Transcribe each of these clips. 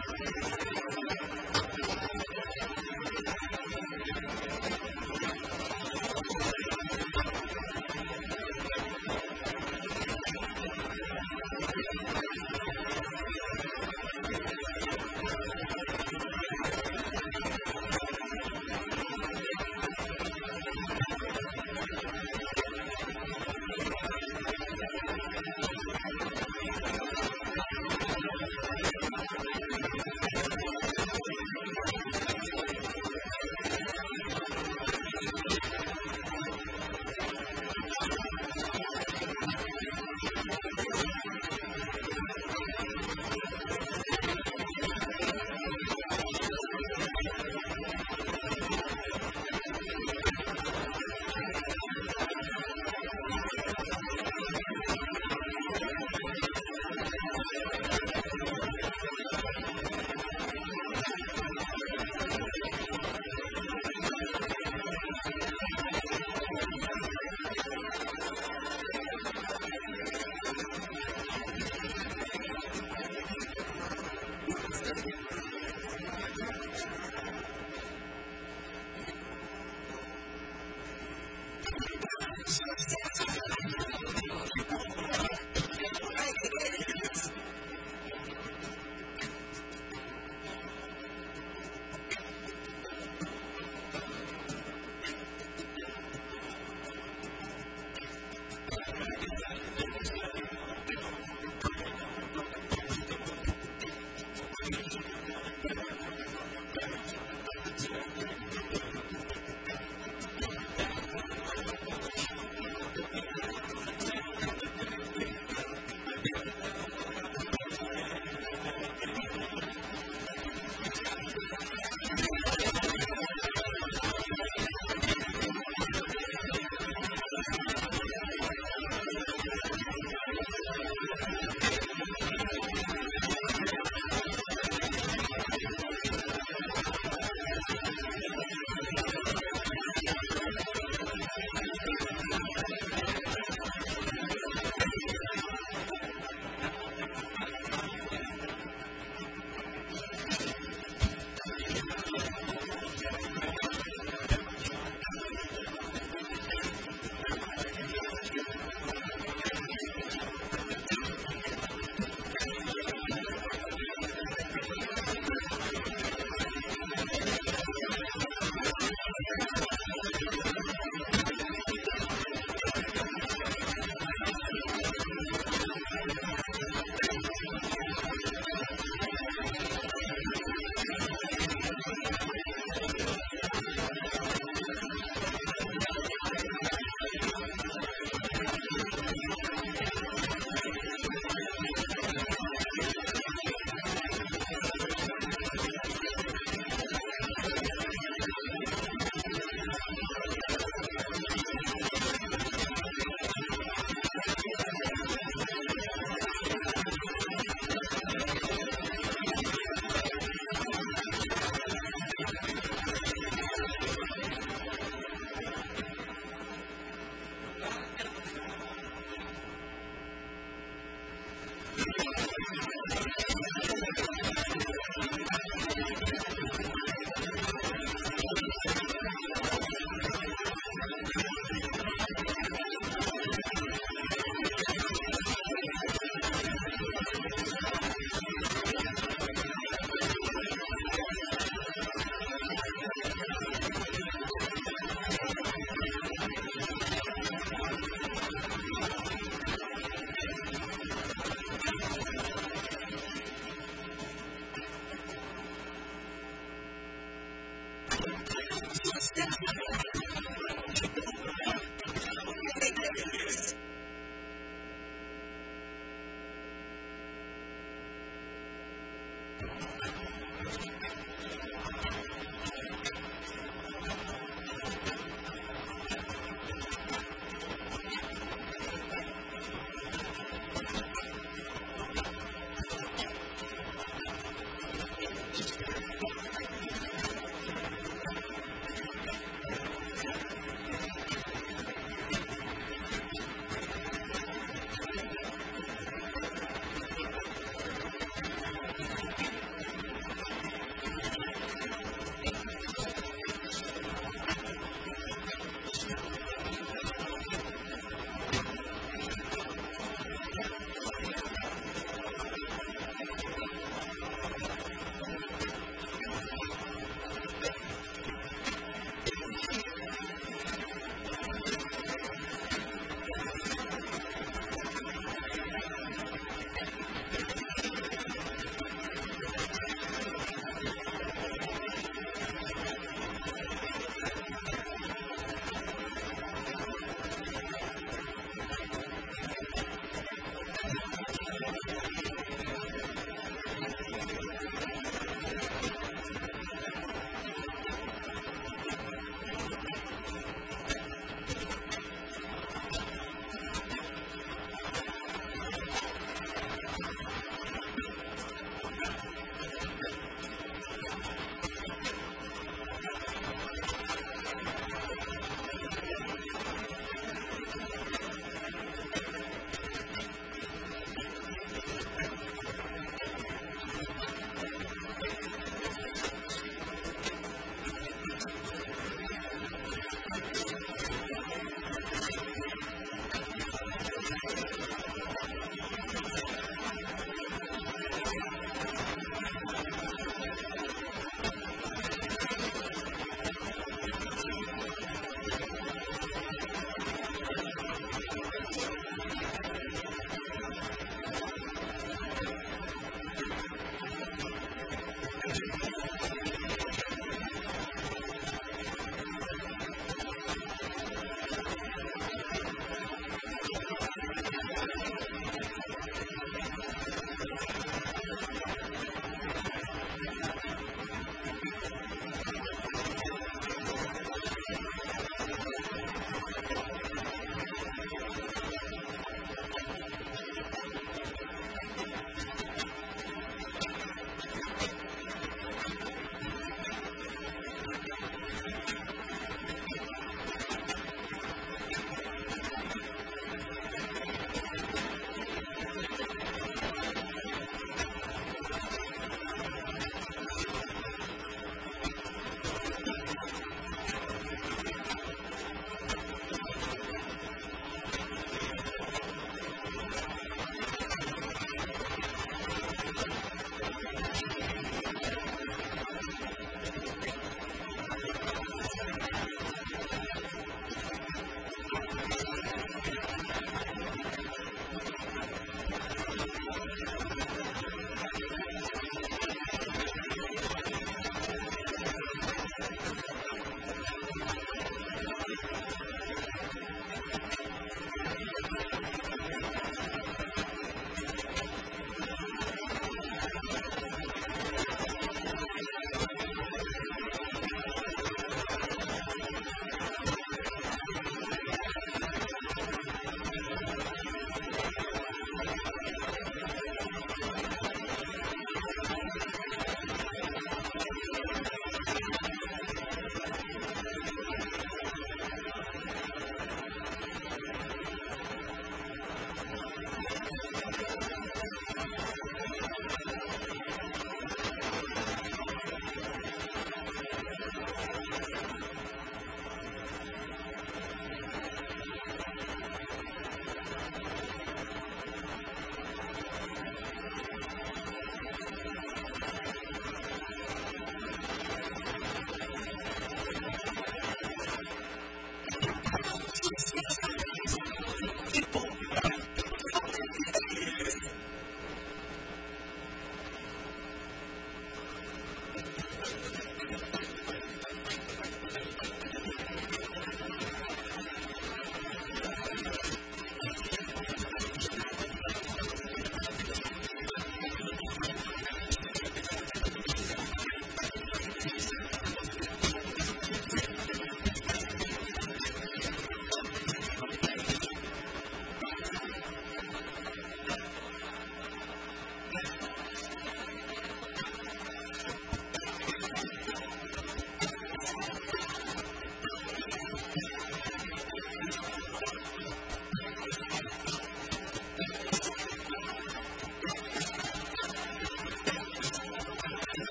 あ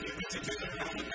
If you put together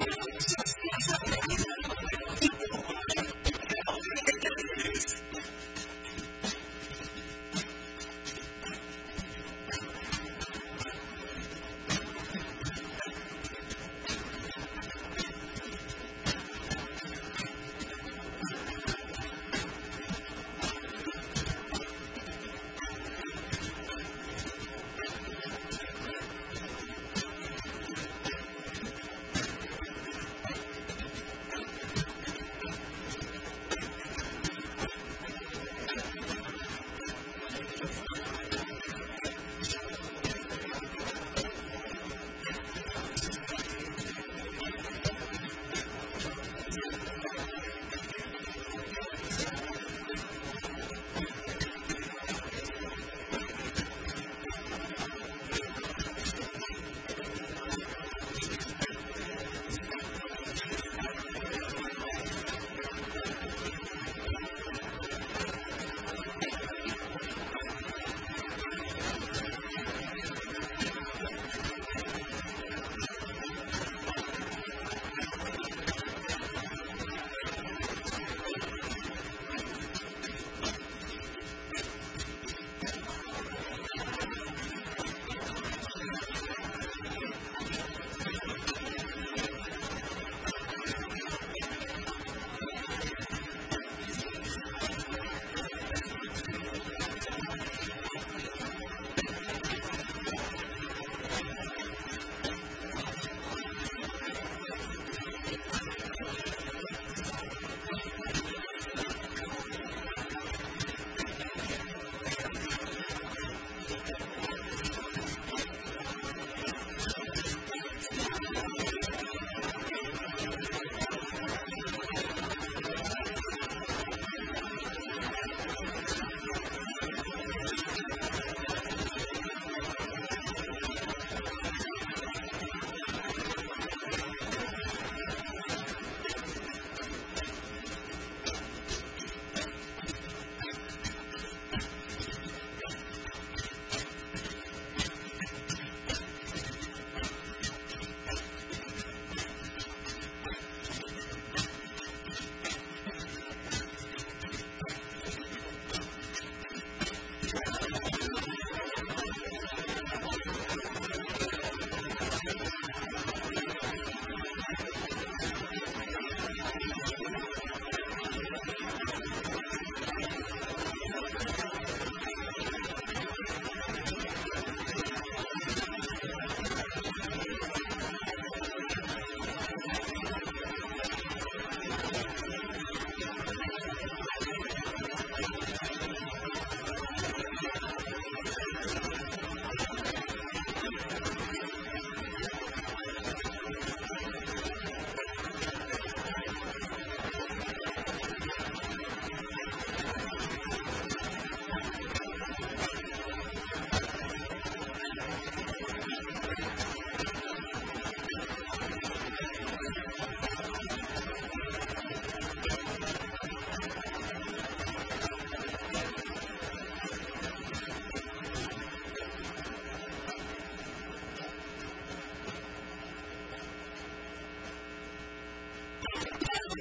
Thank you.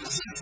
Jesus.